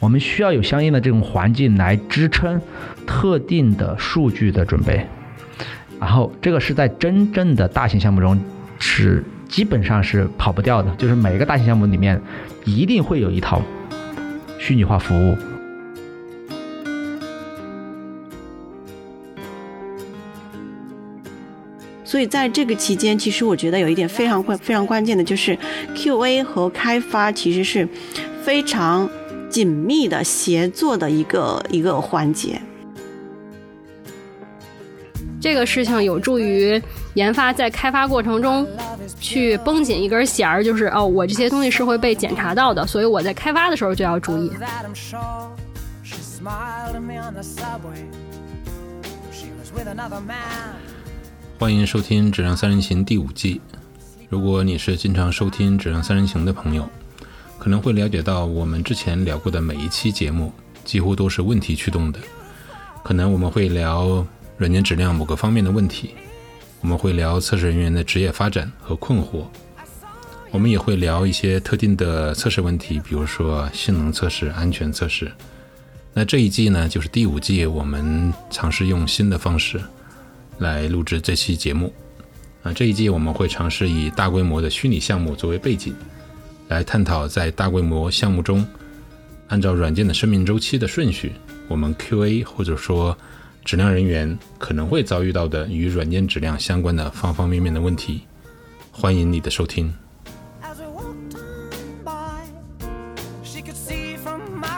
我们需要有相应的这种环境来支撑特定的数据的准备。然后这个是在真正的大型项目中是基本上是跑不掉的，就是每一个大型项目里面一定会有一套虚拟化服务。所以在这个期间，其实我觉得有一点非常关非常关键的就是 QA 和开发其实是非常紧密的协作的一个一个环节。这个事情有助于研发在开发过程中去绷紧一根弦儿，就是哦，我这些东西是会被检查到的，所以我在开发的时候就要注意。欢迎收听《质量三人行》第五季。如果你是经常收听《质量三人行》的朋友，可能会了解到我们之前聊过的每一期节目几乎都是问题驱动的。可能我们会聊软件质量某个方面的问题，我们会聊测试人员的职业发展和困惑，我们也会聊一些特定的测试问题，比如说性能测试、安全测试。那这一季呢，就是第五季，我们尝试用新的方式。来录制这期节目啊！这一季我们会尝试以大规模的虚拟项目作为背景，来探讨在大规模项目中，按照软件的生命周期的顺序，我们 QA 或者说质量人员可能会遭遇到的与软件质量相关的方方面面的问题。欢迎你的收听。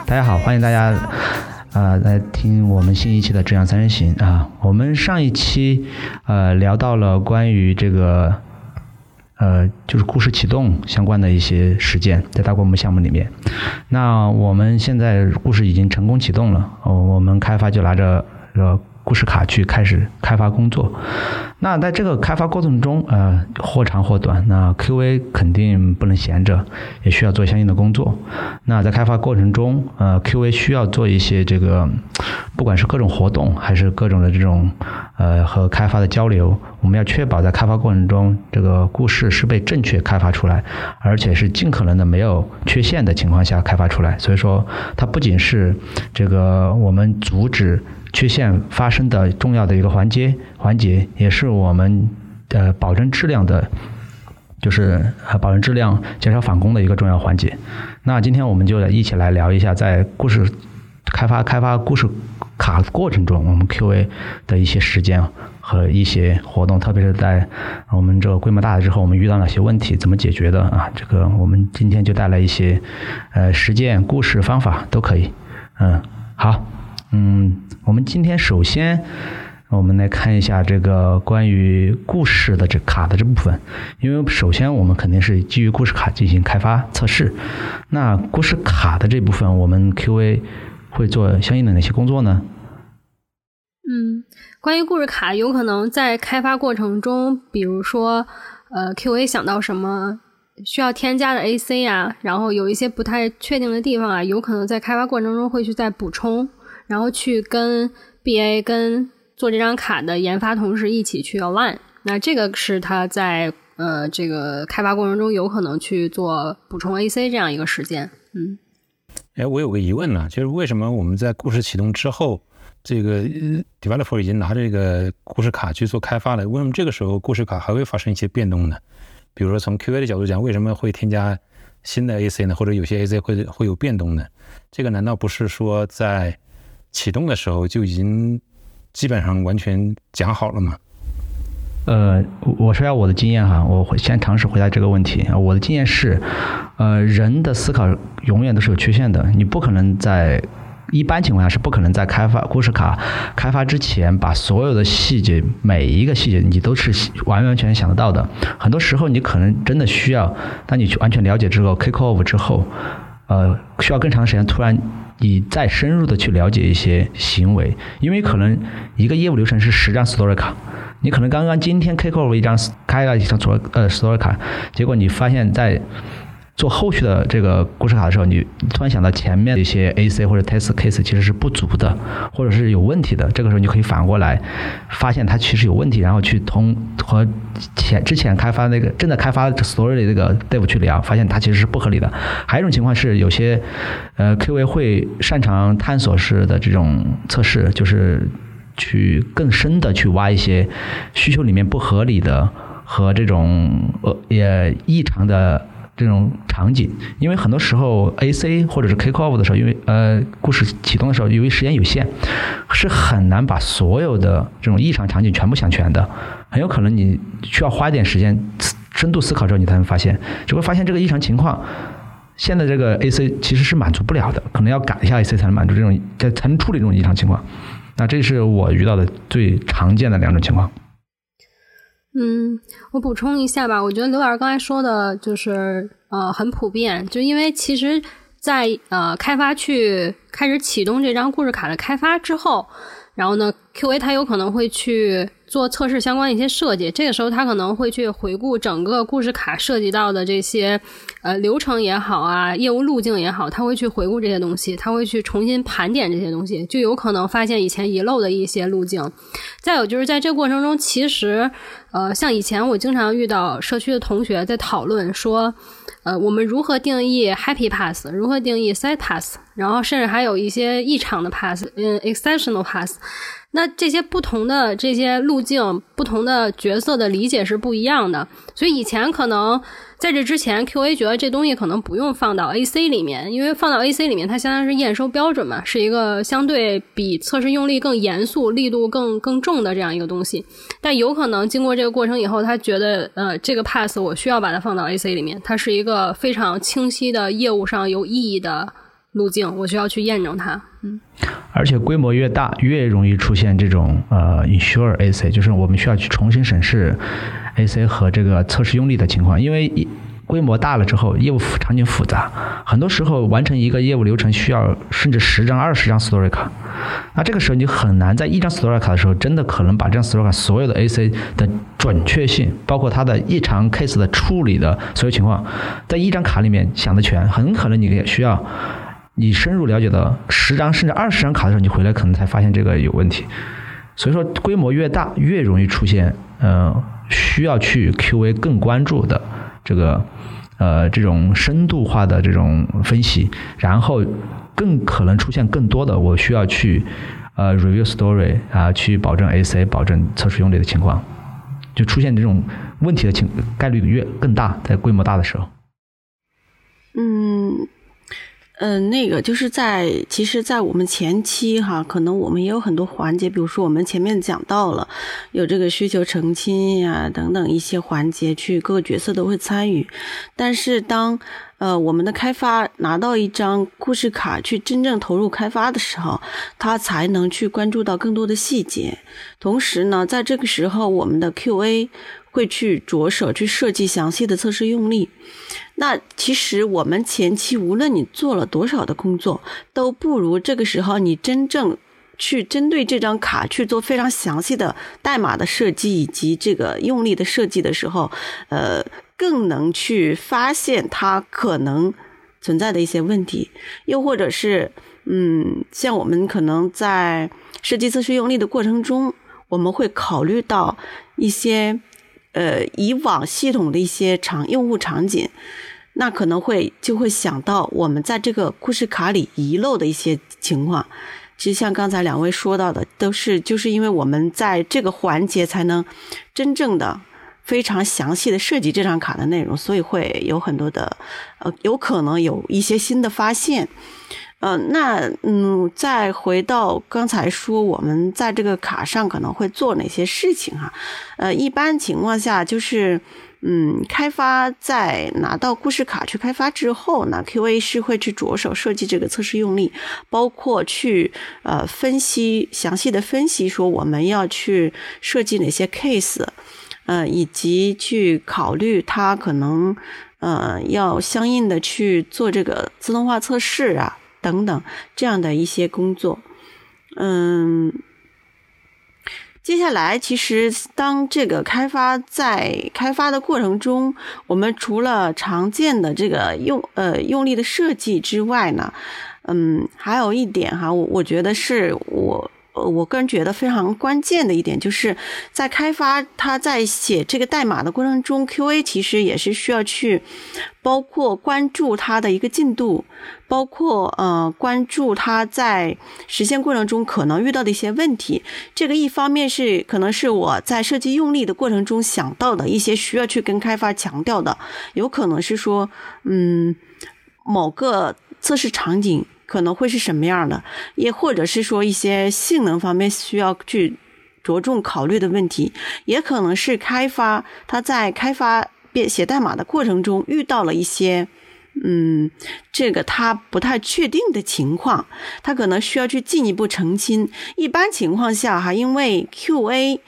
大家好，欢迎大家。啊，来听我们新一期的《质量三人行》啊！我们上一期呃聊到了关于这个呃就是故事启动相关的一些实践，在大规模项目里面。那我们现在故事已经成功启动了，我们开发就拿着呃故事卡去开始开发工作。那在这个开发过程中，呃，或长或短，那 QA 肯定不能闲着，也需要做相应的工作。那在开发过程中，呃，QA 需要做一些这个，不管是各种活动，还是各种的这种，呃，和开发的交流，我们要确保在开发过程中，这个故事是被正确开发出来，而且是尽可能的没有缺陷的情况下开发出来。所以说，它不仅是这个我们阻止。缺陷发生的重要的一个环节环节，也是我们呃保证质量的，就是呃保证质量、减少返工的一个重要环节。那今天我们就一起来聊一下，在故事开发开发故事卡过程中，我们 QA 的一些时间和一些活动，特别是在我们这个规模大了之后，我们遇到哪些问题，怎么解决的啊？这个我们今天就带来一些呃实践故事方法都可以。嗯，好。今天首先，我们来看一下这个关于故事的这卡的这部分。因为首先我们肯定是基于故事卡进行开发测试。那故事卡的这部分，我们 QA 会做相应的哪些工作呢？嗯，关于故事卡，有可能在开发过程中，比如说，呃，QA 想到什么需要添加的 AC 啊，然后有一些不太确定的地方啊，有可能在开发过程中会去再补充。然后去跟 BA 跟做这张卡的研发同事一起去 align，那这个是他在呃这个开发过程中有可能去做补充 AC 这样一个实践。嗯，哎，我有个疑问呢，就是为什么我们在故事启动之后，这个 developer 已经拿这个故事卡去做开发了，为什么这个时候故事卡还会发生一些变动呢？比如说从 QA 的角度讲，为什么会添加新的 AC 呢？或者有些 AC 会会有变动呢？这个难道不是说在启动的时候就已经基本上完全讲好了吗？呃，我说下我的经验哈，我先尝试回答这个问题。我的经验是，呃，人的思考永远都是有缺陷的，你不可能在一般情况下是不可能在开发故事卡开发之前把所有的细节每一个细节你都是完完全全想得到的。很多时候你可能真的需要，当你去完全了解之后，kick off 之后，呃，需要更长时间，突然。你再深入的去了解一些行为，因为可能一个业务流程是十张 story 卡，你可能刚刚今天 kick off 一张开了一张 story 呃 story 卡，结果你发现在做后续的这个故事卡的时候，你突然想到前面的一些 AC 或者 test case 其实是不足的，或者是有问题的，这个时候你可以反过来发现它其实有问题，然后去同和前之前开发那个正在开发 story 的这个 dev 去聊，发现它其实是不合理的。还有一种情况是，有些呃 QA 会擅长探索式的这种测试，就是去更深的去挖一些需求里面不合理的和这种呃也异常的。这种场景，因为很多时候 A C 或者是 Kick Off 的时候，因为呃故事启动的时候，由于时间有限，是很难把所有的这种异常场景全部想全的。很有可能你需要花一点时间深度思考之后，你才能发现，就会发现这个异常情况，现在这个 A C 其实是满足不了的，可能要改一下 A C 才能满足这种，才能处理这种异常情况。那这是我遇到的最常见的两种情况。嗯，我补充一下吧，我觉得刘老师刚才说的就是呃很普遍，就因为其实，在呃开发去开始启动这张故事卡的开发之后，然后呢，QA 他有可能会去。做测试相关的一些设计，这个时候他可能会去回顾整个故事卡涉及到的这些呃流程也好啊，业务路径也好，他会去回顾这些东西，他会去重新盘点这些东西，就有可能发现以前遗漏的一些路径。再有就是在这过程中，其实呃像以前我经常遇到社区的同学在讨论说，呃我们如何定义 happy pass，如何定义 sad pass，然后甚至还有一些异常的 pass，嗯 exceptional pass。那这些不同的这些路径，不同的角色的理解是不一样的，所以以前可能在这之前，QA 觉得这东西可能不用放到 AC 里面，因为放到 AC 里面，它相当于是验收标准嘛，是一个相对比测试用力更严肃、力度更更重的这样一个东西。但有可能经过这个过程以后，他觉得呃，这个 pass 我需要把它放到 AC 里面，它是一个非常清晰的业务上有意义的。路径，我需要去验证它。嗯，而且规模越大，越容易出现这种呃 ensure AC，就是我们需要去重新审视 AC 和这个测试用力的情况。因为规模大了之后，业务场景复杂，很多时候完成一个业务流程需要甚至十张、二十张 story 卡。那这个时候你很难在一张 story 卡的时候，真的可能把这张 story 卡所有的 AC 的准确性，包括它的异常 case 的处理的所有情况，在一张卡里面想的全，很可能你也需要。你深入了解到十张甚至二十张卡的时候，你回来可能才发现这个有问题。所以说，规模越大，越容易出现呃需要去 QA 更关注的这个呃这种深度化的这种分析，然后更可能出现更多的我需要去呃 review story 啊，去保证 AC 保证测试用力的情况，就出现这种问题的情概率越更大，在规模大的时候。嗯。嗯，那个就是在，其实，在我们前期哈，可能我们也有很多环节，比如说我们前面讲到了有这个需求澄清呀等等一些环节，去各个角色都会参与。但是当呃我们的开发拿到一张故事卡去真正投入开发的时候，他才能去关注到更多的细节。同时呢，在这个时候，我们的 QA 会去着手去设计详细的测试用例。那其实我们前期无论你做了多少的工作，都不如这个时候你真正去针对这张卡去做非常详细的代码的设计以及这个用力的设计的时候，呃，更能去发现它可能存在的一些问题，又或者是，嗯，像我们可能在设计测试用力的过程中，我们会考虑到一些，呃，以往系统的一些场用户场景。那可能会就会想到我们在这个故事卡里遗漏的一些情况。其实像刚才两位说到的，都是就是因为我们在这个环节才能真正的非常详细的设计这张卡的内容，所以会有很多的呃，有可能有一些新的发现。嗯，那嗯，再回到刚才说我们在这个卡上可能会做哪些事情哈？呃，一般情况下就是。嗯，开发在拿到故事卡去开发之后呢，QA 是会去着手设计这个测试用例，包括去呃分析详细的分析，说我们要去设计哪些 case，呃，以及去考虑它可能呃要相应的去做这个自动化测试啊等等这样的一些工作，嗯。接下来，其实当这个开发在开发的过程中，我们除了常见的这个用呃用力的设计之外呢，嗯，还有一点哈，我我觉得是我。呃，我个人觉得非常关键的一点，就是在开发他在写这个代码的过程中，QA 其实也是需要去包括关注它的一个进度，包括呃关注他在实现过程中可能遇到的一些问题。这个一方面是可能是我在设计用力的过程中想到的一些需要去跟开发强调的，有可能是说，嗯，某个测试场景。可能会是什么样的，也或者是说一些性能方面需要去着重考虑的问题，也可能是开发他在开发编写代码的过程中遇到了一些，嗯，这个他不太确定的情况，他可能需要去进一步澄清。一般情况下哈，因为 QA。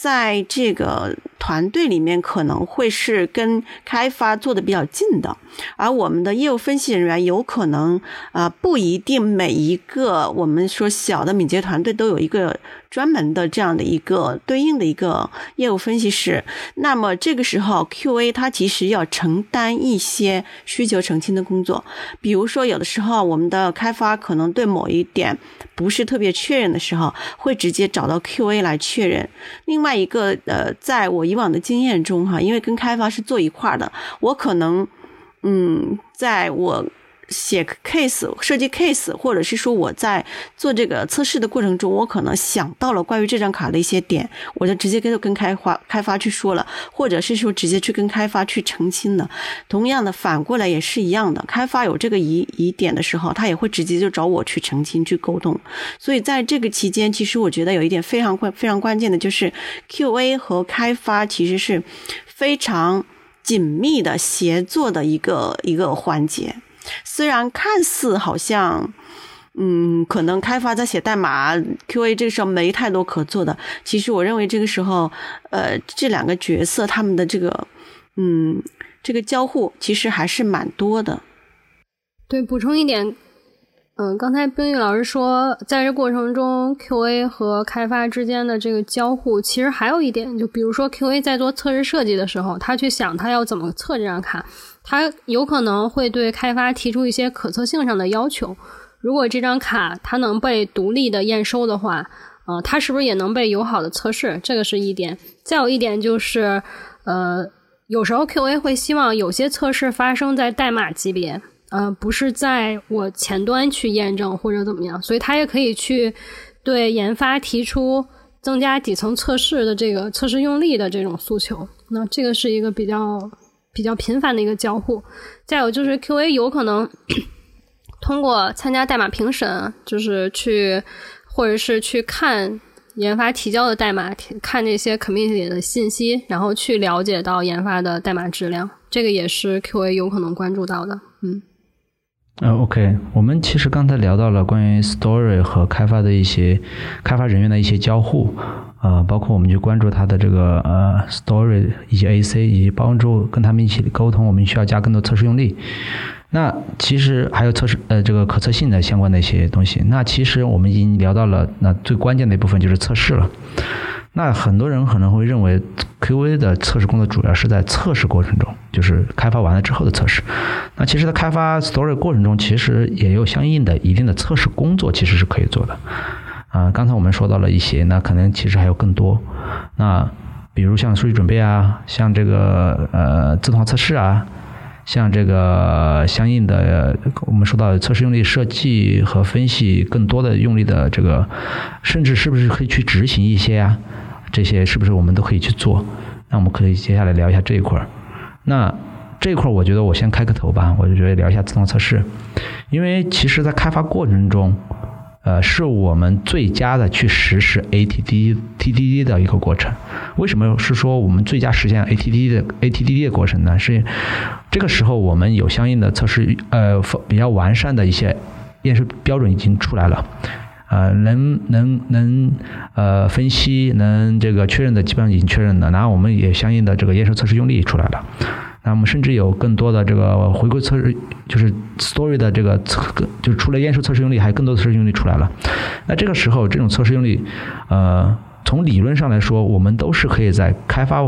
在这个团队里面，可能会是跟开发做的比较近的，而我们的业务分析人员有可能啊，不一定每一个我们说小的敏捷团队都有一个。专门的这样的一个对应的一个业务分析师，那么这个时候 QA 它其实要承担一些需求澄清的工作，比如说有的时候我们的开发可能对某一点不是特别确认的时候，会直接找到 QA 来确认。另外一个呃，在我以往的经验中哈，因为跟开发是做一块的，我可能嗯，在我。写 case 设计 case，或者是说我在做这个测试的过程中，我可能想到了关于这张卡的一些点，我就直接跟跟开发开发去说了，或者是说直接去跟开发去澄清了。同样的，反过来也是一样的，开发有这个疑疑点的时候，他也会直接就找我去澄清去沟通。所以在这个期间，其实我觉得有一点非常关非常关键的就是 QA 和开发其实是非常紧密的协作的一个一个环节。虽然看似好像，嗯，可能开发在写代码，QA 这个时候没太多可做的。其实我认为这个时候，呃，这两个角色他们的这个，嗯，这个交互其实还是蛮多的。对，补充一点，嗯，刚才冰玉老师说，在这过程中，QA 和开发之间的这个交互，其实还有一点，就比如说 QA 在做测试设计的时候，他去想他要怎么测这张卡。它有可能会对开发提出一些可测性上的要求。如果这张卡它能被独立的验收的话，呃，它是不是也能被友好的测试？这个是一点。再有一点就是，呃，有时候 QA 会希望有些测试发生在代码级别，呃，不是在我前端去验证或者怎么样，所以它也可以去对研发提出增加底层测试的这个测试用力的这种诉求。那这个是一个比较。比较频繁的一个交互，再有就是 QA 有可能 通过参加代码评审，就是去或者是去看研发提交的代码，看那些 community 的信息，然后去了解到研发的代码质量，这个也是 QA 有可能关注到的，嗯。呃，OK，我们其实刚才聊到了关于 Story 和开发的一些开发人员的一些交互，呃，包括我们去关注他的这个呃 Story 以及 AC，以及帮助跟他们一起沟通，我们需要加更多测试用力。那其实还有测试呃这个可测性的相关的一些东西。那其实我们已经聊到了那最关键的一部分就是测试了。那很多人可能会认为，QA 的测试工作主要是在测试过程中，就是开发完了之后的测试。那其实，在开发 Story 过程中，其实也有相应的一定的测试工作，其实是可以做的。啊，刚才我们说到了一些，那可能其实还有更多。那比如像数据准备啊，像这个呃自动化测试啊，像这个相应的我们说到测试用力设计和分析，更多的用力的这个，甚至是不是可以去执行一些啊？这些是不是我们都可以去做？那我们可以接下来聊一下这一块儿。那这一块儿，我觉得我先开个头吧。我就觉得聊一下自动测试，因为其实在开发过程中，呃，是我们最佳的去实施 ATD TDD 的一个过程。为什么是说我们最佳实现 ATD 的 ATD 的过程呢？是这个时候我们有相应的测试，呃，比较完善的一些验收标准已经出来了。呃，能能能呃分析，能这个确认的基本上已经确认了，然后我们也相应的这个验收测试用力出来了，那么甚至有更多的这个回归测试，就是 story 的这个测，就是除了验收测试用例，还有更多的测试用例出来了。那这个时候，这种测试用例，呃，从理论上来说，我们都是可以在开发。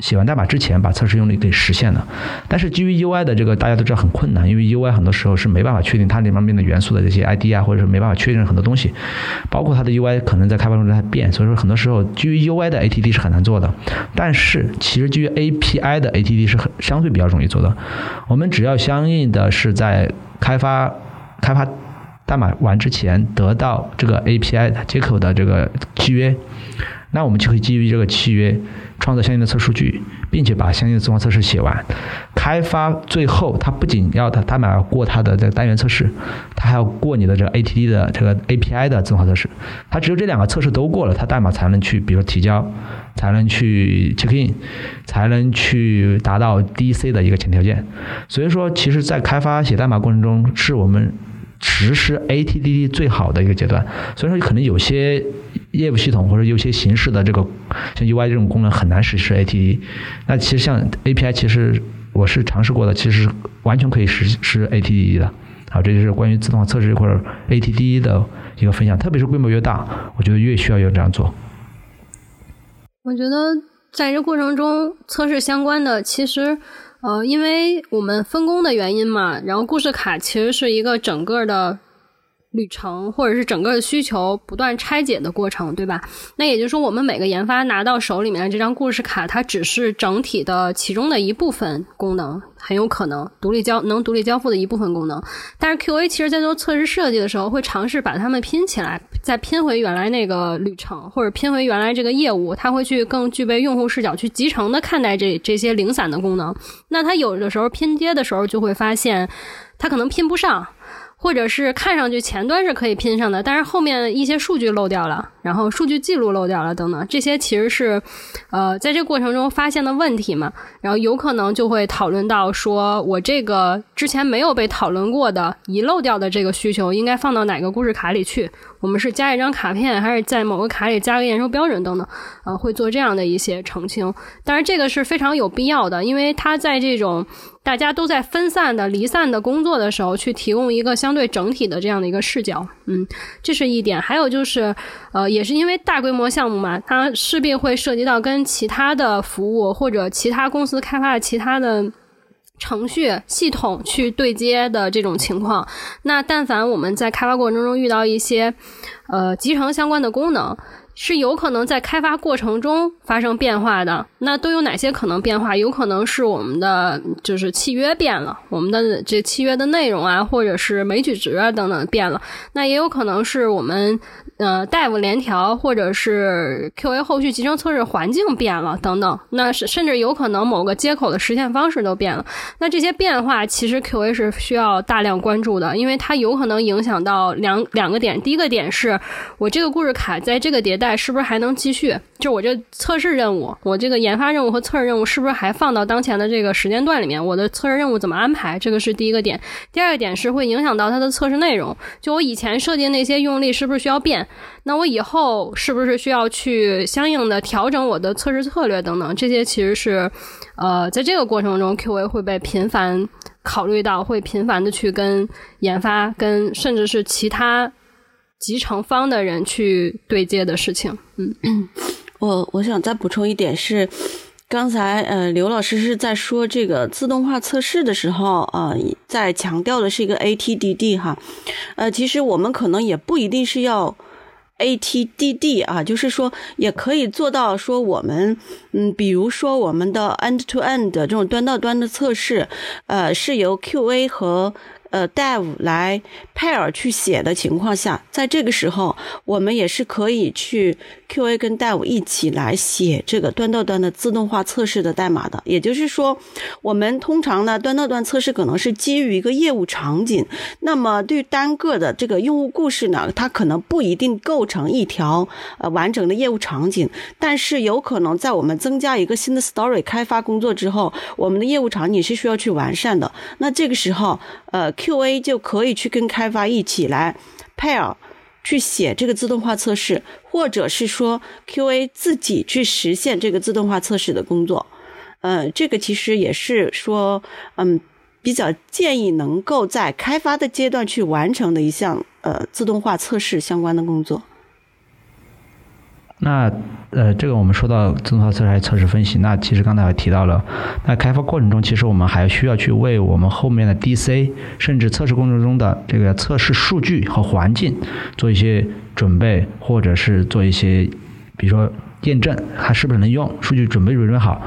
写完代码之前把测试用例给实现了，但是基于 UI 的这个大家都知道很困难，因为 UI 很多时候是没办法确定它里面的元素的这些 ID 啊，或者是没办法确认很多东西，包括它的 UI 可能在开发中在变，所以说很多时候基于 UI 的 ATD 是很难做的。但是其实基于 API 的 ATD 是很相对比较容易做的，我们只要相应的是在开发开发代码完之前得到这个 API 接口的这个契约。那我们就可以基于这个契约创造相应的测数据，并且把相应的自动化测试写完。开发最后，它不仅要它代码要过它的这个单元测试，它还要过你的这个 ATD 的这个 API 的自动化测试。它只有这两个测试都过了，它代码才能去，比如说提交，才能去 check in，才能去达到 DC 的一个前条件。所以说，其实，在开发写代码过程中，是我们。实施 A T D D 最好的一个阶段，所以说可能有些业务系统或者有些形式的这个像 UI 这种功能很难实施 ATD。那其实像 API，其实我是尝试过的，其实完全可以实施 ATD 的。好，这就是关于自动化测试或者 ATD 的一个分享。特别是规模越大，我觉得越需要有这样做。我觉得在这过程中测试相关的，其实。呃，因为我们分工的原因嘛，然后故事卡其实是一个整个的。旅程或者是整个需求不断拆解的过程，对吧？那也就是说，我们每个研发拿到手里面的这张故事卡，它只是整体的其中的一部分功能，很有可能独立交能独立交付的一部分功能。但是 QA 其实在做测试设计的时候，会尝试把它们拼起来，再拼回原来那个旅程，或者拼回原来这个业务。它会去更具备用户视角，去集成的看待这这些零散的功能。那它有的时候拼接的时候，就会发现它可能拼不上。或者是看上去前端是可以拼上的，但是后面一些数据漏掉了，然后数据记录漏掉了等等，这些其实是，呃，在这过程中发现的问题嘛，然后有可能就会讨论到说，我这个之前没有被讨论过的遗漏掉的这个需求，应该放到哪个故事卡里去？我们是加一张卡片，还是在某个卡里加个验收标准等等？呃，会做这样的一些澄清。但是这个是非常有必要的，因为它在这种大家都在分散的、离散的工作的时候，去提供一个相对整体的这样的一个视角。嗯，这是一点。还有就是，呃，也是因为大规模项目嘛，它势必会涉及到跟其他的服务或者其他公司开发的其他的。程序系统去对接的这种情况，那但凡我们在开发过程中遇到一些，呃，集成相关的功能。是有可能在开发过程中发生变化的，那都有哪些可能变化？有可能是我们的就是契约变了，我们的这契约的内容啊，或者是枚举值啊等等变了。那也有可能是我们呃 Dev 联调或者是 QA 后续集成测试环境变了等等。那是甚至有可能某个接口的实现方式都变了。那这些变化其实 QA 是需要大量关注的，因为它有可能影响到两两个点。第一个点是我这个故事卡在这个迭代。是不是还能继续？就我这测试任务，我这个研发任务和测试任务是不是还放到当前的这个时间段里面？我的测试任务怎么安排？这个是第一个点。第二个点是会影响到它的测试内容。就我以前设计那些用例是不是需要变？那我以后是不是需要去相应的调整我的测试策略等等？这些其实是，呃，在这个过程中，QA 会被频繁考虑到，会频繁的去跟研发、跟甚至是其他。集成方的人去对接的事情，嗯，我我想再补充一点是，刚才呃刘老师是在说这个自动化测试的时候啊，在强调的是一个 ATDD 哈，呃，其实我们可能也不一定是要 ATDD 啊，就是说也可以做到说我们嗯，比如说我们的 end to end 这种端到端的测试，呃，是由 QA 和呃，Dev 来 pair 去写的情况下，在这个时候，我们也是可以去 QA 跟 Dev 一起来写这个端到端的自动化测试的代码的。也就是说，我们通常呢，端到端测试可能是基于一个业务场景，那么对单个的这个用户故事呢，它可能不一定构成一条呃完整的业务场景，但是有可能在我们增加一个新的 story 开发工作之后，我们的业务场景是需要去完善的。那这个时候，呃。QA 就可以去跟开发一起来 pair 去写这个自动化测试，或者是说 QA 自己去实现这个自动化测试的工作。呃，这个其实也是说，嗯，比较建议能够在开发的阶段去完成的一项呃自动化测试相关的工作。那呃，这个我们说到自动化测试还是测试分析，那其实刚才也提到了，那开发过程中其实我们还需要去为我们后面的 DC，甚至测试过程中的这个测试数据和环境做一些准备，或者是做一些，比如说验证它是不是能用，数据准备准备好。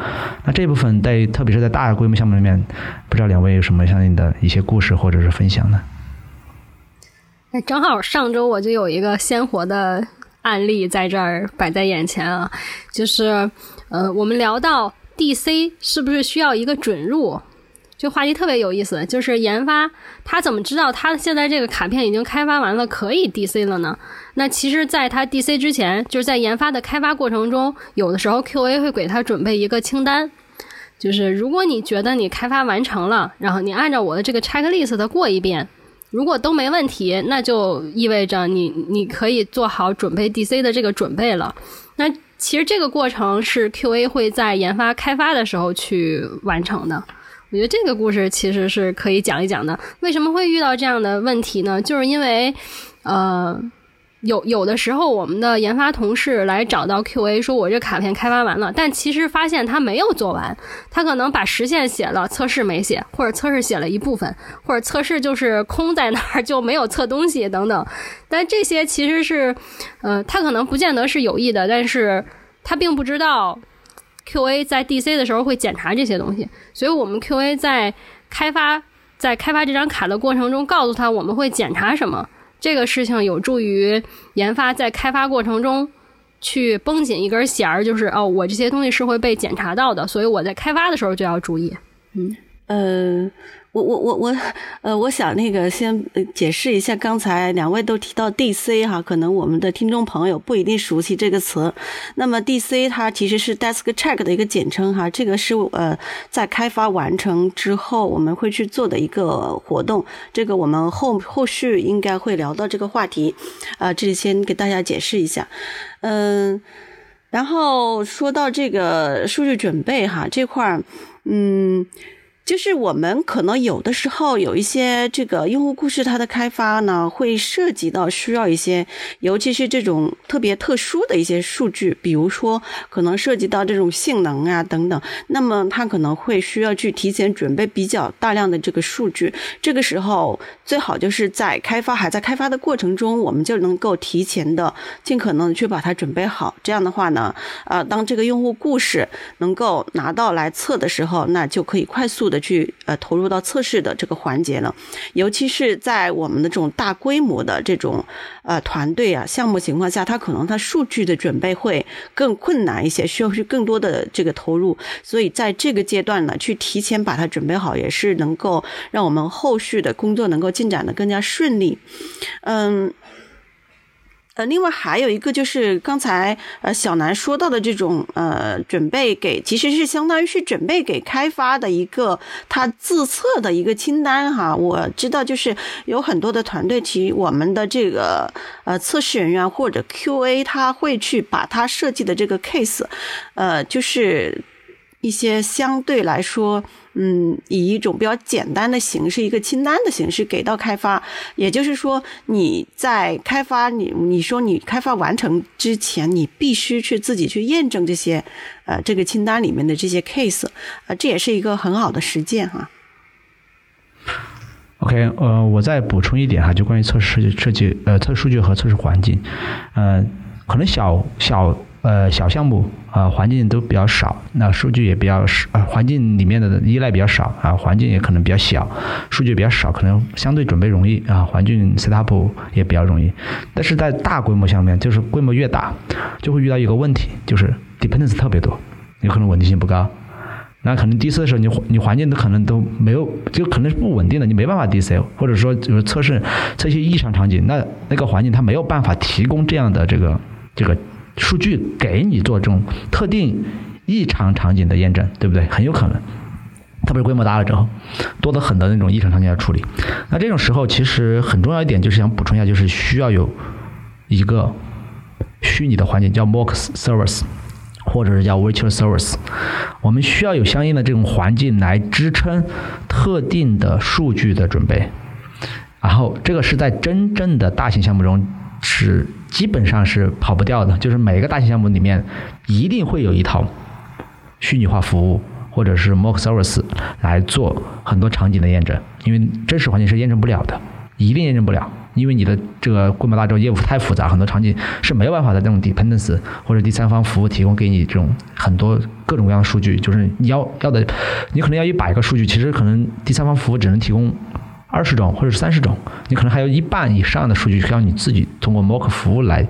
那这部分在特别是在大规模项目里面，不知道两位有什么相应的一些故事或者是分享呢？哎，正好上周我就有一个鲜活的案例在这儿摆在眼前啊，就是呃，我们聊到 DC 是不是需要一个准入，这话题特别有意思。就是研发他怎么知道他现在这个卡片已经开发完了可以 DC 了呢？那其实，在他 DC 之前，就是在研发的开发过程中，有的时候 QA 会给他准备一个清单，就是如果你觉得你开发完成了，然后你按照我的这个 checklist 过一遍。如果都没问题，那就意味着你你可以做好准备 DC 的这个准备了。那其实这个过程是 QA 会在研发开发的时候去完成的。我觉得这个故事其实是可以讲一讲的。为什么会遇到这样的问题呢？就是因为，呃。有有的时候，我们的研发同事来找到 QA，说我这卡片开发完了，但其实发现他没有做完，他可能把实现写了，测试没写，或者测试写了一部分，或者测试就是空在那儿就没有测东西等等。但这些其实是，呃，他可能不见得是有意的，但是他并不知道 QA 在 DC 的时候会检查这些东西，所以我们 QA 在开发在开发这张卡的过程中，告诉他我们会检查什么。这个事情有助于研发在开发过程中去绷紧一根弦儿，就是哦，我这些东西是会被检查到的，所以我在开发的时候就要注意。嗯，呃。我我我我，呃，我想那个先解释一下，刚才两位都提到 DC 哈，可能我们的听众朋友不一定熟悉这个词。那么 DC 它其实是 Desk Check 的一个简称哈，这个是呃在开发完成之后我们会去做的一个活动。这个我们后后续应该会聊到这个话题，啊，这里先给大家解释一下，嗯，然后说到这个数据准备哈这块儿，嗯。就是我们可能有的时候有一些这个用户故事，它的开发呢，会涉及到需要一些，尤其是这种特别特殊的一些数据，比如说可能涉及到这种性能啊等等，那么它可能会需要去提前准备比较大量的这个数据。这个时候最好就是在开发还在开发的过程中，我们就能够提前的尽可能去把它准备好。这样的话呢，啊，当这个用户故事能够拿到来测的时候，那就可以快速。的去呃投入到测试的这个环节了，尤其是在我们的这种大规模的这种呃团队啊项目情况下，它可能它数据的准备会更困难一些，需要去更多的这个投入，所以在这个阶段呢，去提前把它准备好，也是能够让我们后续的工作能够进展的更加顺利，嗯。呃，另外还有一个就是刚才呃小南说到的这种呃准备给，其实是相当于是准备给开发的一个他自测的一个清单哈。我知道就是有很多的团队提我们的这个呃测试人员或者 QA，他会去把他设计的这个 case，呃，就是一些相对来说。嗯，以一种比较简单的形式，一个清单的形式给到开发。也就是说，你在开发你你说你开发完成之前，你必须去自己去验证这些，呃，这个清单里面的这些 case，呃，这也是一个很好的实践哈。OK，呃，我再补充一点哈，就关于测试设计设计呃测数据和测试环境，呃，可能小小。呃，小项目啊，环境都比较少，那数据也比较少，啊，环境里面的依赖比较少啊，环境也可能比较小，数据比较少，可能相对准备容易啊，环境 set up 也比较容易。但是在大规模下面，就是规模越大，就会遇到一个问题，就是 dependency 特别多，有可能稳定性不高。那可能 DC 的时候，你你环境都可能都没有，就可能是不稳定的，你没办法 DC，或者说就是测试测一些异常场景，那那个环境它没有办法提供这样的这个这个。数据给你做这种特定异常场景的验证，对不对？很有可能，特别是规模大了之后，多的很的那种异常场景要处理。那这种时候，其实很重要一点就是想补充一下，就是需要有一个虚拟的环境，叫 Mock Service，或者是叫 Virtual Service。我们需要有相应的这种环境来支撑特定的数据的准备。然后，这个是在真正的大型项目中。是基本上是跑不掉的，就是每一个大型项目里面一定会有一套虚拟化服务或者是 mock service 来做很多场景的验证，因为真实环境是验证不了的，一定验证不了。因为你的这个规模大之后，业务太复杂，很多场景是没有办法在这种 dependence 或者第三方服务提供给你这种很多各种各样的数据，就是你要要的，你可能要一百个数据，其实可能第三方服务只能提供二十种或者是三十种，你可能还有一半以上的数据需要你自己通过 mock 服务来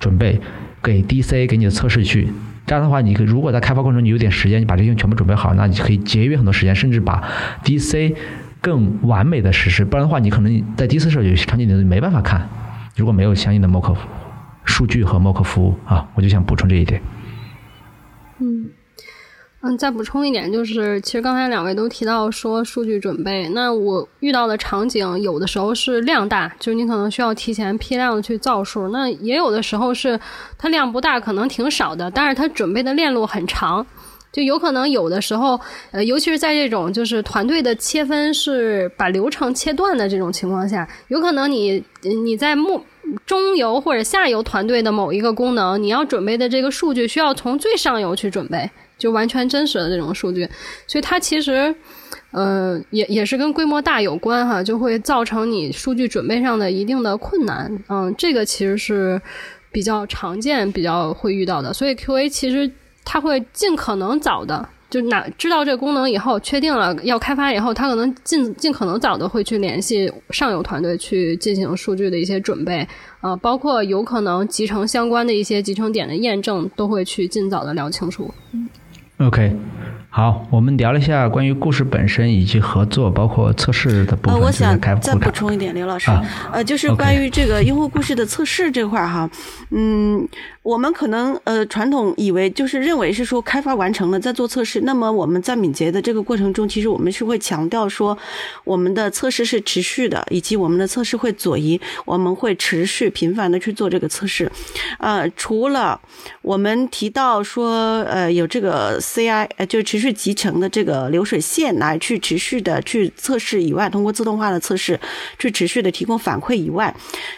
准备给 DC 给你的测试去。这样的话，你可如果在开发过程中你有点时间，你把这些全部准备好，那你可以节约很多时间，甚至把 DC 更完美的实施。不然的话，你可能在第四时候有些场景里没办法看，如果没有相应的 mock 数据和 mock 服务啊，我就想补充这一点。嗯。嗯，再补充一点，就是其实刚才两位都提到说数据准备，那我遇到的场景有的时候是量大，就是你可能需要提前批量的去造数；那也有的时候是它量不大，可能挺少的，但是它准备的链路很长，就有可能有的时候，呃，尤其是在这种就是团队的切分是把流程切断的这种情况下，有可能你你在目中游或者下游团队的某一个功能，你要准备的这个数据需要从最上游去准备。就完全真实的这种数据，所以它其实，呃，也也是跟规模大有关哈，就会造成你数据准备上的一定的困难。嗯，这个其实是比较常见、比较会遇到的。所以 QA 其实它会尽可能早的，就哪知道这个功能以后，确定了要开发以后，它可能尽尽可能早的会去联系上游团队去进行数据的一些准备啊，包括有可能集成相关的一些集成点的验证，都会去尽早的聊清楚。Okay. 好，我们聊了一下关于故事本身以及合作，包括测试的部分。呃，我想再补充一点，刘老师，呃，就是关于这个用户故事的测试这块儿哈，嗯。我们可能呃传统以为就是认为是说开发完成了再做测试，那么我们在敏捷的这个过程中，其实我们是会强调说我们的测试是持续的，以及我们的测试会左移，我们会持续频繁的去做这个测试。呃，除了我们提到说呃有这个 CI 呃就持续集成的这个流水线来去持续的去测试以外，通过自动化的测试去持续的提供反馈以外，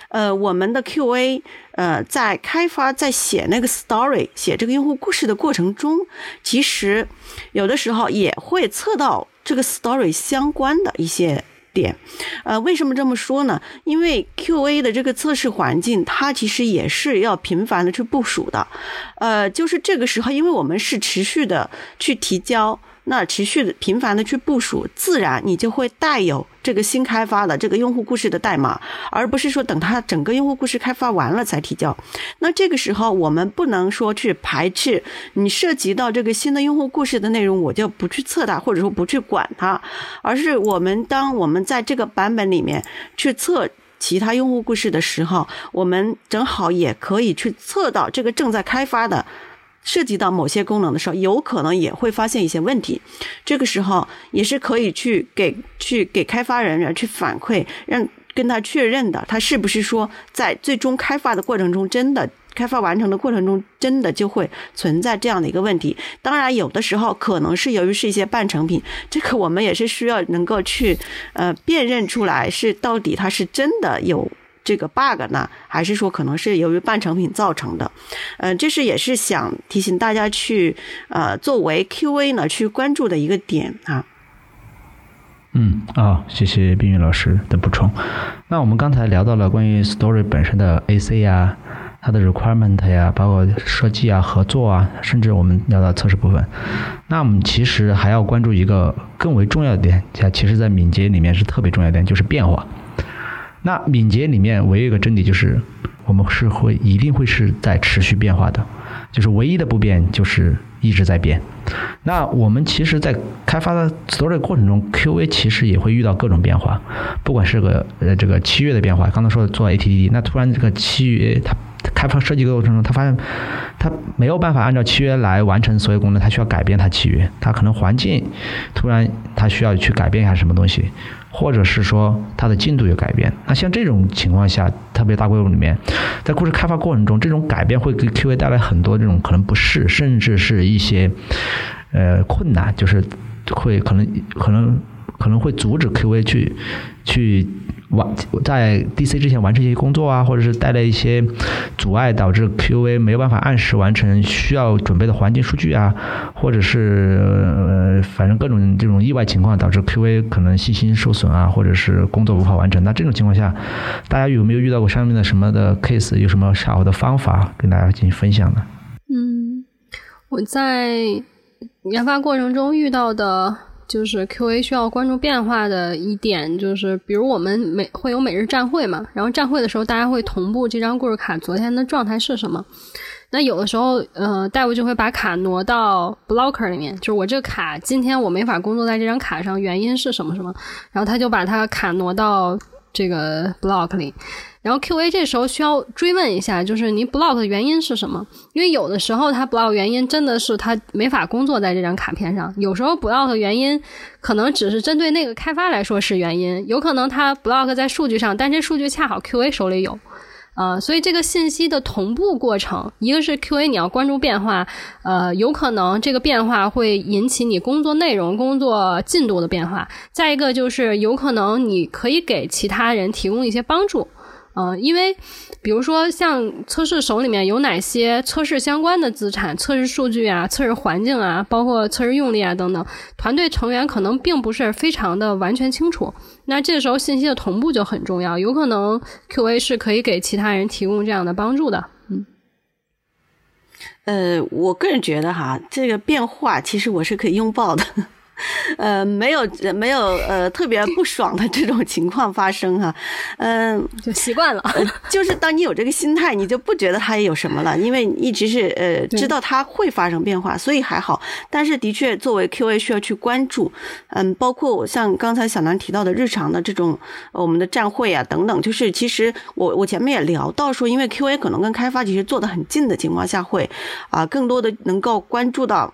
呃，我们的 QA。呃，在开发在写那个 story 写这个用户故事的过程中，其实有的时候也会测到这个 story 相关的一些点。呃，为什么这么说呢？因为 QA 的这个测试环境，它其实也是要频繁的去部署的。呃，就是这个时候，因为我们是持续的去提交。那持续的频繁的去部署，自然你就会带有这个新开发的这个用户故事的代码，而不是说等它整个用户故事开发完了才提交。那这个时候我们不能说去排斥你涉及到这个新的用户故事的内容，我就不去测它，或者说不去管它，而是我们当我们在这个版本里面去测其他用户故事的时候，我们正好也可以去测到这个正在开发的。涉及到某些功能的时候，有可能也会发现一些问题，这个时候也是可以去给去给开发人员去反馈，让跟他确认的，他是不是说在最终开发的过程中，真的开发完成的过程中，真的就会存在这样的一个问题。当然，有的时候可能是由于是一些半成品，这个我们也是需要能够去呃辨认出来，是到底它是真的有。这个 bug 呢，还是说可能是由于半成品造成的？呃，这是也是想提醒大家去呃，作为 QA 呢去关注的一个点啊。嗯啊，谢谢冰云老师的补充。那我们刚才聊到了关于 story 本身的 AC 呀，它的 requirement 呀，包括设计啊、合作啊，甚至我们聊到测试部分。那我们其实还要关注一个更为重要的点，其实，在敏捷里面是特别重要的点，就是变化。那敏捷里面唯一一个真理就是，我们是会一定会是在持续变化的，就是唯一的不变就是一直在变。那我们其实，在开发的 story 过程中，QA 其实也会遇到各种变化，不管是个呃这个契约的变化，刚才说的做 ATD，那突然这个契约它开发设计过程中，他发现他没有办法按照契约来完成所有功能，他需要改变他契约，他可能环境突然他需要去改变一下什么东西。或者是说它的进度有改变，那像这种情况下，特别大规模里面，在故事开发过程中，这种改变会给 QA 带来很多这种可能不适，甚至是一些呃困难，就是会可能可能可能会阻止 QA 去去完在 DC 之前完成一些工作啊，或者是带来一些阻碍，导致 QA 没办法按时完成需要准备的环境数据啊，或者是呃反正各种这种意外情况导致 QA 可能信心受损啊，或者是工作无法完成。那这种情况下，大家有没有遇到过上面的什么的 case？有什么下好的方法跟大家进行分享呢？嗯，我在研发过程中遇到的。就是 QA 需要关注变化的一点，就是比如我们每会有每日站会嘛，然后站会的时候，大家会同步这张故事卡昨天的状态是什么。那有的时候，呃，大夫就会把卡挪到 blocker 里面，就是我这个卡今天我没法工作在这张卡上，原因是什么什么，然后他就把他卡挪到这个 block 里。然后 QA 这时候需要追问一下，就是你 block 的原因是什么？因为有的时候他 block 原因真的是他没法工作在这张卡片上，有时候 block 的原因可能只是针对那个开发来说是原因，有可能他 block 在数据上，但这数据恰好 QA 手里有。啊，所以这个信息的同步过程，一个是 QA 你要关注变化，呃，有可能这个变化会引起你工作内容、工作进度的变化；再一个就是有可能你可以给其他人提供一些帮助。嗯，因为比如说像测试手里面有哪些测试相关的资产、测试数据啊、测试环境啊，包括测试用例啊等等，团队成员可能并不是非常的完全清楚。那这时候信息的同步就很重要，有可能 QA 是可以给其他人提供这样的帮助的。嗯，呃，我个人觉得哈，这个变化其实我是可以拥抱的。呃，没有，没有，呃，特别不爽的这种情况发生哈，嗯，就习惯了。就是当你有这个心态，你就不觉得它有什么了，因为一直是呃知道它会发生变化，所以还好。但是的确，作为 QA 需要去关注，嗯，包括我像刚才小南提到的日常的这种我们的站会啊等等，就是其实我我前面也聊到说，因为 QA 可能跟开发其实做的很近的情况下，会啊更多的能够关注到。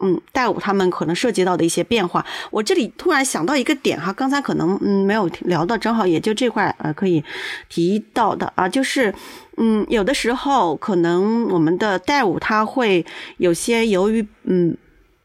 嗯，带舞他们可能涉及到的一些变化，我这里突然想到一个点哈，刚才可能嗯没有聊到，正好也就这块呃可以提到的啊，就是嗯有的时候可能我们的带舞他会有些由于嗯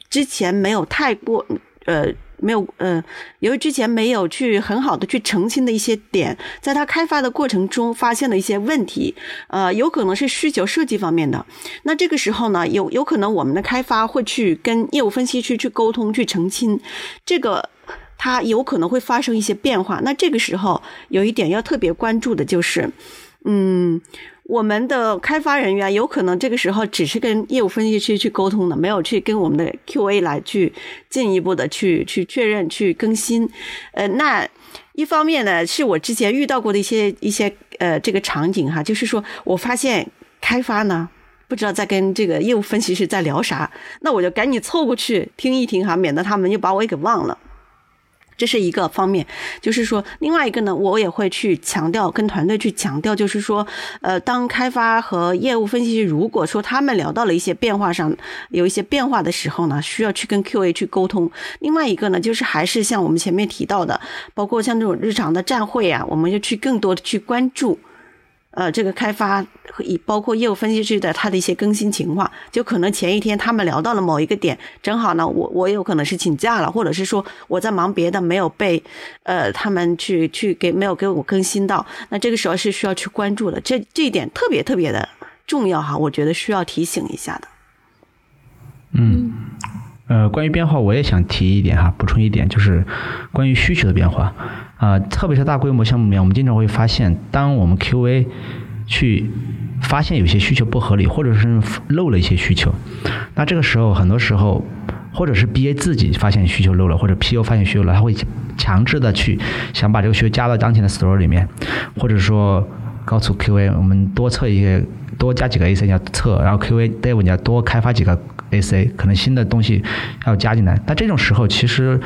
之前没有太过呃。没有，呃，由于之前没有去很好的去澄清的一些点，在它开发的过程中发现了一些问题，呃，有可能是需求设计方面的。那这个时候呢，有有可能我们的开发会去跟业务分析去去沟通去澄清，这个它有可能会发生一些变化。那这个时候有一点要特别关注的就是，嗯。我们的开发人员有可能这个时候只是跟业务分析师去沟通的，没有去跟我们的 QA 来去进一步的去去确认、去更新。呃，那一方面呢，是我之前遇到过的一些一些呃这个场景哈，就是说我发现开发呢不知道在跟这个业务分析师在聊啥，那我就赶紧凑过去听一听哈，免得他们又把我给忘了。这是一个方面，就是说，另外一个呢，我也会去强调，跟团队去强调，就是说，呃，当开发和业务分析师如果说他们聊到了一些变化上有一些变化的时候呢，需要去跟 QA 去沟通。另外一个呢，就是还是像我们前面提到的，包括像这种日常的站会啊，我们就去更多的去关注。呃，这个开发和以包括业务分析师的他的一些更新情况，就可能前一天他们聊到了某一个点，正好呢，我我有可能是请假了，或者是说我在忙别的，没有被呃他们去去给没有给我更新到，那这个时候是需要去关注的，这这一点特别特别的重要哈，我觉得需要提醒一下的。嗯，呃，关于变化，我也想提一点哈，补充一点，就是关于需求的变化。啊，特别是大规模项目里面，我们经常会发现，当我们 QA 去发现有些需求不合理，或者是漏了一些需求，那这个时候很多时候，或者是 BA 自己发现需求漏了，或者 PO 发现需求了，他会强制的去想把这个需求加到当前的 store 里面，或者说告诉 QA，我们多测一些，多加几个 AC 要测，然后 QA Dev 你要多开发几个。AC 可能新的东西要加进来，那这种时候其实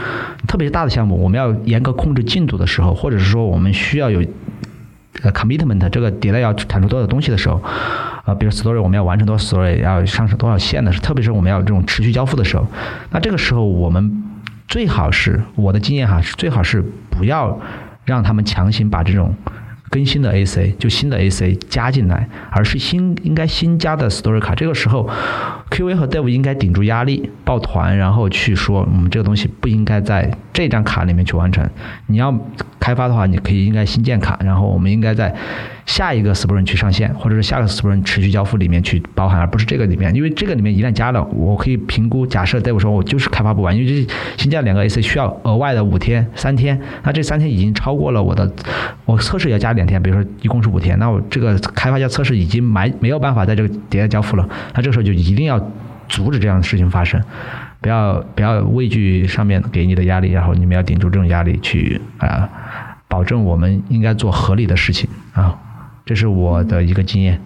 特别是大的项目，我们要严格控制进度的时候，或者是说我们需要有呃 commitment 这个迭代要产出多少东西的时候，啊，比如 story 我们要完成多少 story，要上升多少线的时候，特别是我们要这种持续交付的时候，那这个时候我们最好是我的经验哈，是最好是不要让他们强行把这种。更新的 AC 就新的 AC 加进来，而是新应该新加的 Story 卡。这个时候 QA 和 Dev 应该顶住压力，抱团，然后去说我们这个东西不应该在这张卡里面去完成。你要开发的话，你可以应该新建卡，然后我们应该在下一个 Sprint 去上线，或者是下个 Sprint 持续交付里面去包含，而不是这个里面。因为这个里面一旦加了，我可以评估，假设 Dev 说我就是开发不完，因为这新建两个 AC 需要额外的五天、三天，那这三天已经超过了我的，我测试也要加两天，比如说一共是五天，那我这个开发加测试已经没没有办法在这个迭代交付了，那这个时候就一定要阻止这样的事情发生，不要不要畏惧上面给你的压力，然后你们要顶住这种压力去啊、保证我们应该做合理的事情啊，这是我的一个经验。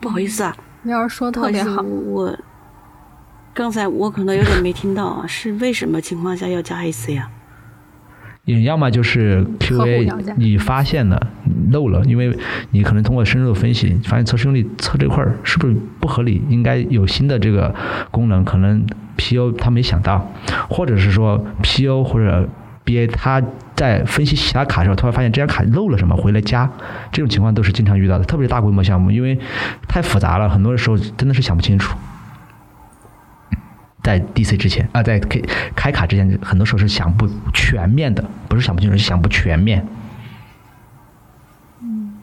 不好意思啊，你要是说特别好我刚才我可能有点没听到啊，是为什么情况下要加 AC 啊？你要么就是客户要加 QA 你发现了漏了，因为你可能通过深入的分析，发现测试用力测这块儿是不是不合理，应该有新的这个功能，可能 PO 他没想到，或者是说 PO 或者 BA 他在分析其他卡的时候，突然发现这张卡漏了什么，回来加，这种情况都是经常遇到的，特别是大规模项目，因为太复杂了，很多时候真的是想不清楚。在 DC 之前啊、在开开卡之前，很多时候是想不全面的，不是想不清楚，是想不全面。嗯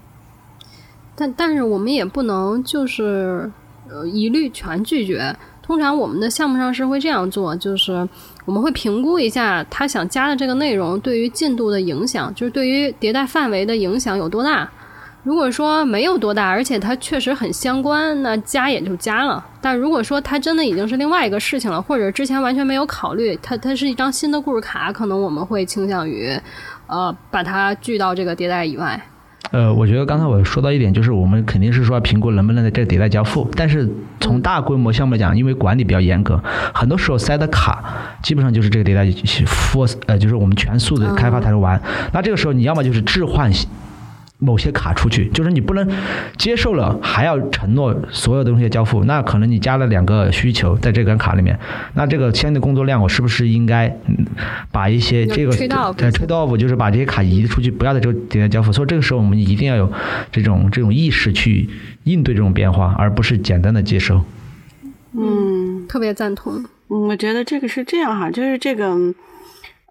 但但是我们也不能就是呃一律全拒绝。通常我们的项目上是会这样做，就是我们会评估一下他想加的这个内容对于进度的影响，就是对于迭代范围的影响有多大。如果说没有多大，而且它确实很相关，那加也就加了。但如果说它真的已经是另外一个事情了，或者之前完全没有考虑，它它是一张新的故事卡，可能我们会倾向于，呃，把它聚到这个迭代以外。呃，我觉得刚才我说到一点，就是我们肯定是说评估能不能在这个迭代交付，但是从大规模项目来讲，因为管理比较严格，很多时候塞的卡基本上就是这个迭代 force，呃，就是我们全速的开发才能完。那这个时候你要么就是置换某些卡出去，就是你不能接受了还要承诺所有东西的交付，那可能你加了两个需求在这张卡里面，那这个相应的工作量我是不是应该嗯把一些这个 trade off 呃 trade off 就是把这些卡移出去，不要在这个点点交付，所以这个时候我们一定要有这种这种意识去应对这种变化，而不是简单的接受。嗯特别赞同。嗯，我觉得这个是这样哈，就是这个，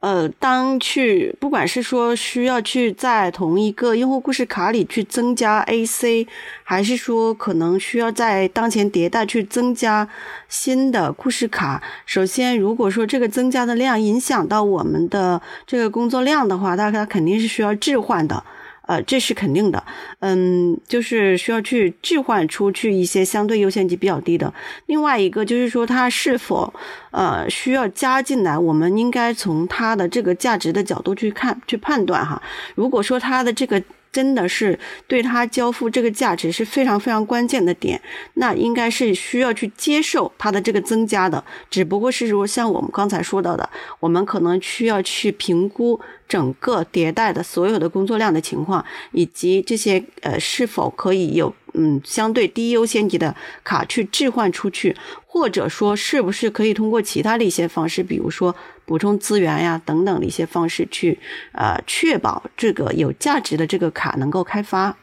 呃，当去不管是说需要去在同一个用户故事卡里去增加 AC，还是说可能需要在当前迭代去增加新的故事卡，首先如果说这个增加的量影响到我们的这个工作量的话，大家肯定是需要置换的。呃，这是肯定的，嗯，就是需要去置换出去一些相对优先级比较低的。另外一个就是说，它是否呃需要加进来，我们应该从它的这个价值的角度去看去判断哈。如果说它的这个真的是对他交付这个价值是非常非常关键的点，那应该是需要去接受它的这个增加的。只不过是说像我们刚才说到的，我们可能需要去评估整个迭代的所有的工作量的情况，以及这些呃是否可以有嗯相对低优先级的卡去置换出去，或者说是不是可以通过其他的一些方式，比如说补充资源呀等等的一些方式去呃确保这个有价值的这个卡能够开发。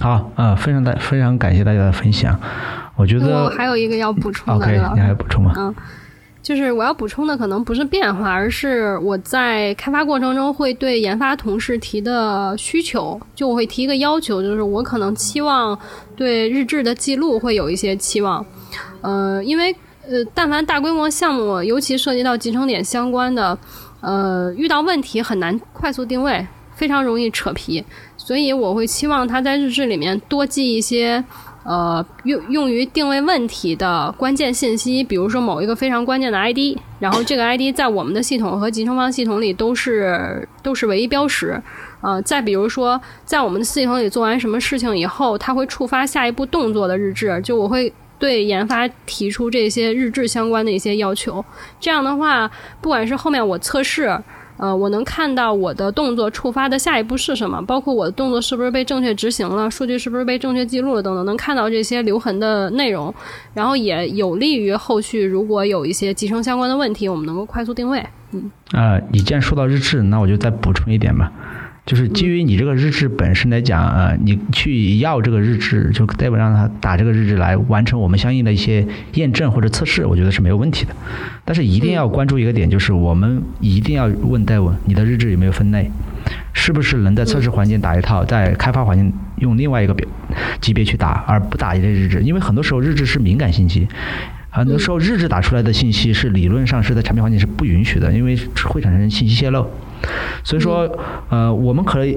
好，呃，非常大，非常感谢大家的分享。我觉我得还有一个要补充的你还有补充吗？嗯，就是我要补充的可能不是变化，而是我在开发过程中会对研发同事提的需求，就我会提一个要求，就是我可能期望对日志的记录会有一些期望，呃，因为呃，但凡大规模项目，尤其涉及到集成点相关的，呃，遇到问题很难快速定位，非常容易扯皮，所以我会期望他在日志里面多记一些。呃，用用于定位问题的关键信息，比如说某一个非常关键的 ID，然后这个 ID 在我们的系统和集成方系统里都是都是唯一标识。呃，再比如说，在我们的系统里做完什么事情以后，它会触发下一步动作的日志，就我会对研发提出这些日志相关的一些要求。这样的话，不管是后面我测试。呃，我能看到我的动作触发的下一步是什么，包括我的动作是不是被正确执行了，数据是不是被正确记录了等等，能看到这些留痕的内容，然后也有利于后续如果有一些集成相关的问题，我们能够快速定位。嗯呃，你既然说到日志，那我就再补充一点吧，就是基于你这个日志本身来讲，呃，你去要这个日志，就代表让他打这个日志来完成我们相应的一些验证或者测试，我觉得是没有问题的。但是一定要关注一个点，就是我们一定要问 Dev，你的日志有没有分类，是不是能在测试环境打一套，在开发环境用另外一个别级别去打，而不打一类日志？因为很多时候日志是敏感信息。很多时候，日志打出来的信息是理论上是在产品环境是不允许的，因为会产生信息泄露。所以说，呃，我们可以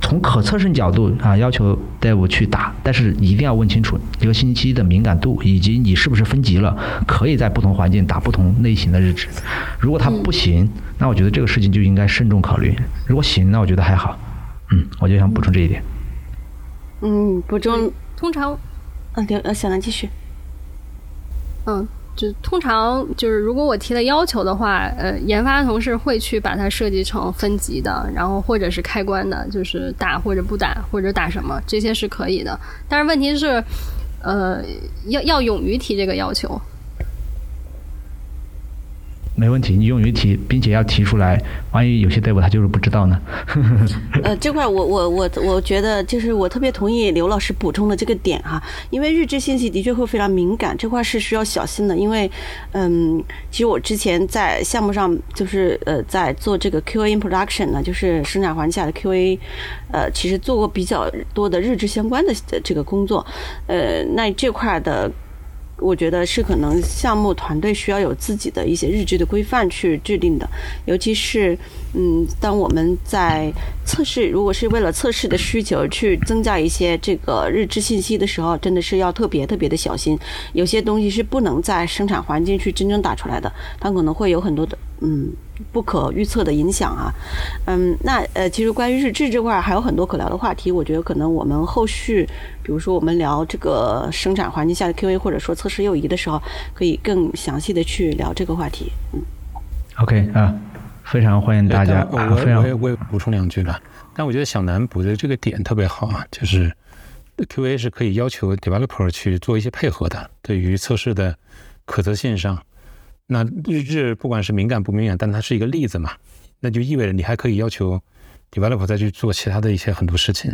从可测试角度啊，要求 Dev 去打，但是一定要问清楚这个信息的敏感度，以及你是不是分级了，可以在不同环境打不同类型的日志。如果它不行，那我觉得这个事情就应该慎重考虑。如果行，那我觉得还好。嗯，我就想补充这一点。嗯，补充，通常，嗯，呃，小兰继续。嗯，就通常就是如果我提了要求的话，呃，研发同事会去把它设计成分级的，然后或者是开关的，就是打或者不打或者打什么，这些是可以的。但是问题是，呃，要要勇于提这个要求。没问题，你勇于提，并且要提出来。万一有些队伍他就是不知道呢？呃，这块我我我我觉得就是我特别同意刘老师补充的这个点哈，因为日志信息的确会非常敏感，这块是需要小心的。因为嗯，其实我之前在项目上就是呃在做这个 QA production 呢，就是生产环境下的 QA，呃，其实做过比较多的日志相关的这个工作，呃，那这块的。我觉得是可能项目团队需要有自己的一些日志的规范去制定的，尤其是嗯，当我们在测试，如果是为了测试的需求去增加一些这个日志信息的时候，真的是要特别特别的小心。有些东西是不能在生产环境去真正打出来的，它可能会有很多的嗯。不可预测的影响啊，嗯，那呃，其实关于日志这块还有很多可聊的话题，我觉得可能我们后续，比如说我们聊这个生产环境下的 QA 或者说测试右移的时候，可以更详细的去聊这个话题。嗯，OK 啊，非常欢迎大家。我我也我也补充两句吧。但我觉得小南补的这个点特别好啊，就是 QA 是可以要求 developer 去做一些配合的，对于测试的可测性上。那日志不管是敏感不敏感，但它是一个例子嘛，那就意味着你还可以要求 developer 再去做其他的一些很多事情，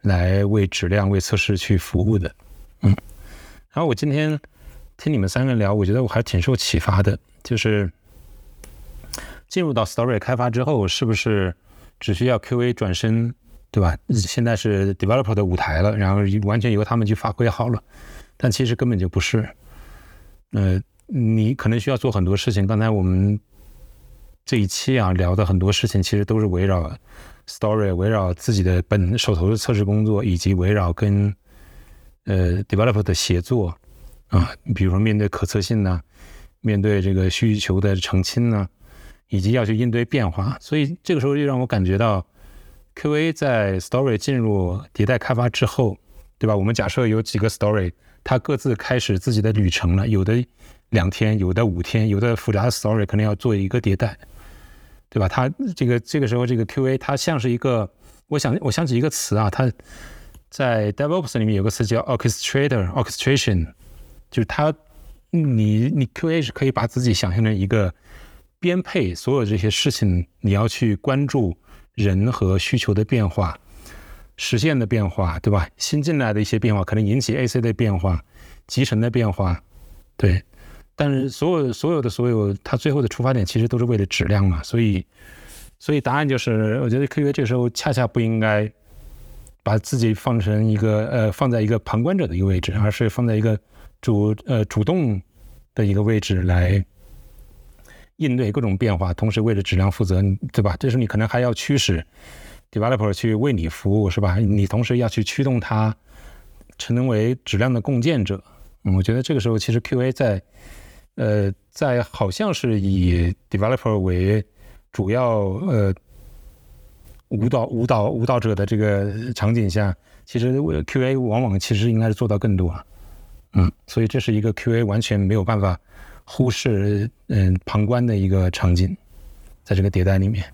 来为质量、为测试去服务的。嗯，然后我今天听你们三个聊，我觉得我还挺受启发的，就是进入到 story 开发之后，是不是只需要 QA 转身，对吧？现在是 developer 的舞台了，然后完全由他们去发挥好了，但其实根本就不是，呃。你可能需要做很多事情。刚才我们这一期啊聊的很多事情，其实都是围绕 story，围绕自己的本手头的测试工作，以及围绕跟呃 developer 的协作啊，比如说面对可测性呢，面对这个需求的澄清呢，以及要去应对变化。所以这个时候就让我感觉到，QA 在 story 进入迭代开发之后，对吧？我们假设有几个 story，它各自开始自己的旅程了，有的。两天，有的五天，有的复杂的 story 可能要做一个迭代，对吧？它这个这个时候这个 QA 它像是一个，我想我想起一个词啊，它在 DevOps 里面有个词叫 orchestrator，orchestration，就是它你你 QA 是可以把自己想象成一个编配所有这些事情，你要去关注人和需求的变化、实现的变化，对吧？新进来的一些变化可能引起 AC 的变化、集成的变化，对。但是所有所有的所有，它最后的出发点其实都是为了质量嘛，所以，所以答案就是，我觉得 QA 这时候恰恰不应该把自己放成一个呃放在一个旁观者的一个位置，而是放在一个主呃主动的一个位置来应对各种变化，同时为了质量负责，对吧？这时候你可能还要驱使 developer 去为你服务，是吧？你同时要去驱动他成为质量的共建者。嗯，我觉得这个时候其实 QA 在呃，在好像是以 developer 为主要呃舞蹈舞蹈舞蹈者的这个场景下，其实 QA 往往其实应该是做到更多，嗯，所以这是一个 QA 完全没有办法忽视嗯旁观的一个场景，在这个迭代里面。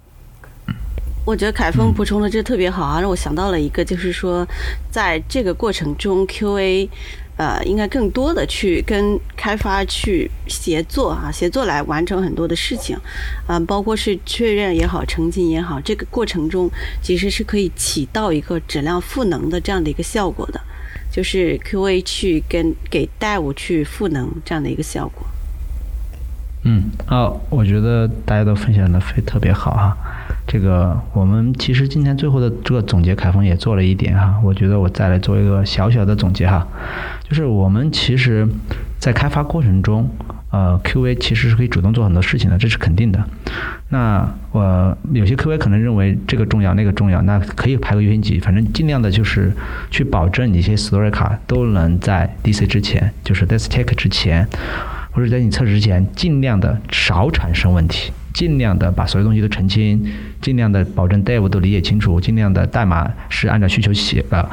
我觉得凯峰补充的这特别好啊，让我想到了一个，就是说在这个过程中 QA。呃，应该更多的去跟开发去协作啊，协作来完成很多的事情，嗯，包括是确认也好，澄清也好，这个过程中其实是可以起到一个质量赋能的这样的一个效果的，就是 QA 去跟给 Dev 去赋能这样的一个效果。嗯，好，我觉得大家都分享的非特别好哈。这个我们其实今天最后的这个总结，凯峰也做了一点哈。我觉得我再来做一个小小的总结哈，就是我们其实，在开发过程中，呃，QA 其实是可以主动做很多事情的，这是肯定的。那我有些 QA 可能认为这个重要，那个重要，那可以排个优先级，反正尽量的就是去保证你一些 story 卡都能在 DC 之前，就是 Desk Check 之前，或者在你测试之前，尽量的少产生问题。尽量的把所有东西都澄清，尽量的保证 Dev 都理解清楚，尽量的代码是按照需求写的，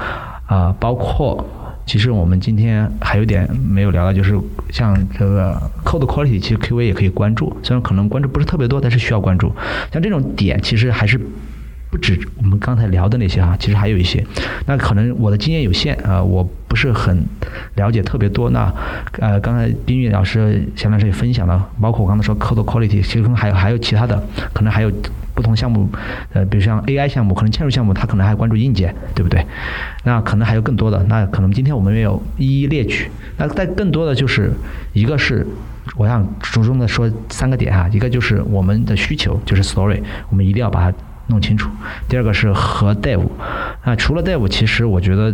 啊，包括其实我们今天还有点没有聊到，就是像这个 Code Quality，其实 QA 也可以关注，虽然可能关注不是特别多，但是需要关注。像这种点，其实还是。不止我们刚才聊的那些哈，其实还有一些。那可能我的经验有限啊，我不是很了解特别多。那呃，刚才冰玉老师、钱老师也分享了，包括我刚才说 code quality，其实可能还有还有其他的，可能还有不同项目，呃，比如像 AI 项目，可能嵌入项目，他可能还关注硬件，对不对？那可能还有更多的，那可能今天我们没有一一列举。那但更多的就是一个是，我想着重的说三个点哈，一个就是我们的需求，就是 story，我们一定要把它。弄清楚。第二个是和 Dev，那除了 Dev，其实我觉得，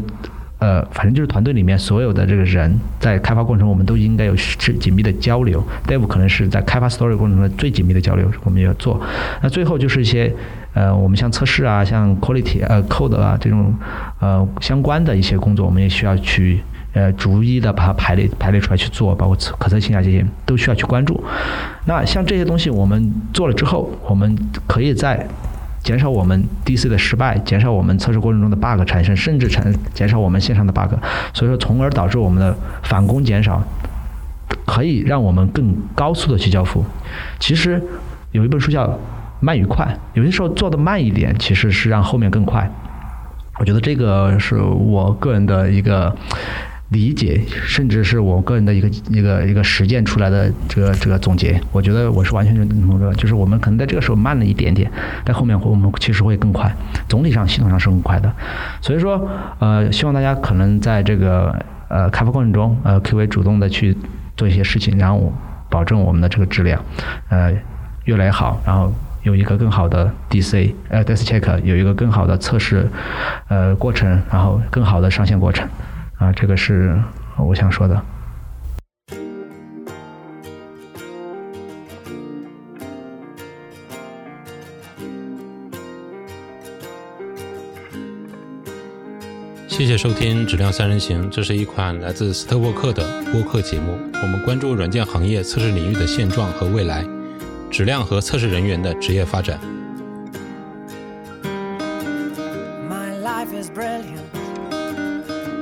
呃，反正就是团队里面所有的这个人在开发过程中，我们都应该有是紧密的交流。Dev 可能是在开发 Story 过程中最紧密的交流，我们要做。那最后就是一些，呃，我们像测试啊，像 Quality 呃 Code 啊这种呃相关的一些工作，我们也需要去呃逐一的把它排列排列出来去做，包括可测性啊这些都需要去关注。那像这些东西我们做了之后，我们可以在减少我们 DC 的失败，减少我们测试过程中的 bug 产生，甚至产减少我们线上的 bug，所以说从而导致我们的返工减少，可以让我们更高速的去交付。其实有一本书叫《慢与快》，有些时候做的慢一点，其实是让后面更快。我觉得这个是我个人的一个。理解，甚至是我个人的一个一个一个实践出来的这个这个总结，我觉得我是完全认同的。就是我们可能在这个时候慢了一点点，在后面我们其实会更快，总体上系统上是更快的。所以说，呃，希望大家可能在这个呃开发过程中，呃，QA 主动的去做一些事情，然后保证我们的这个质量，呃，越来越好，然后有一个更好的 DC，呃，Desk Check，有一个更好的测试，呃，过程，然后更好的上线过程。啊，这个是我想说的。谢谢收听《质量三人行》，这是一款来自斯特沃克的播客节目。我们关注软件行业测试领域的现状和未来，质量和测试人员的职业发展。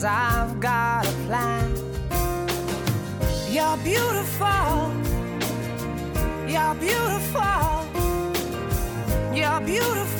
Cause I've got a plan. You're beautiful. You're beautiful. You're beautiful.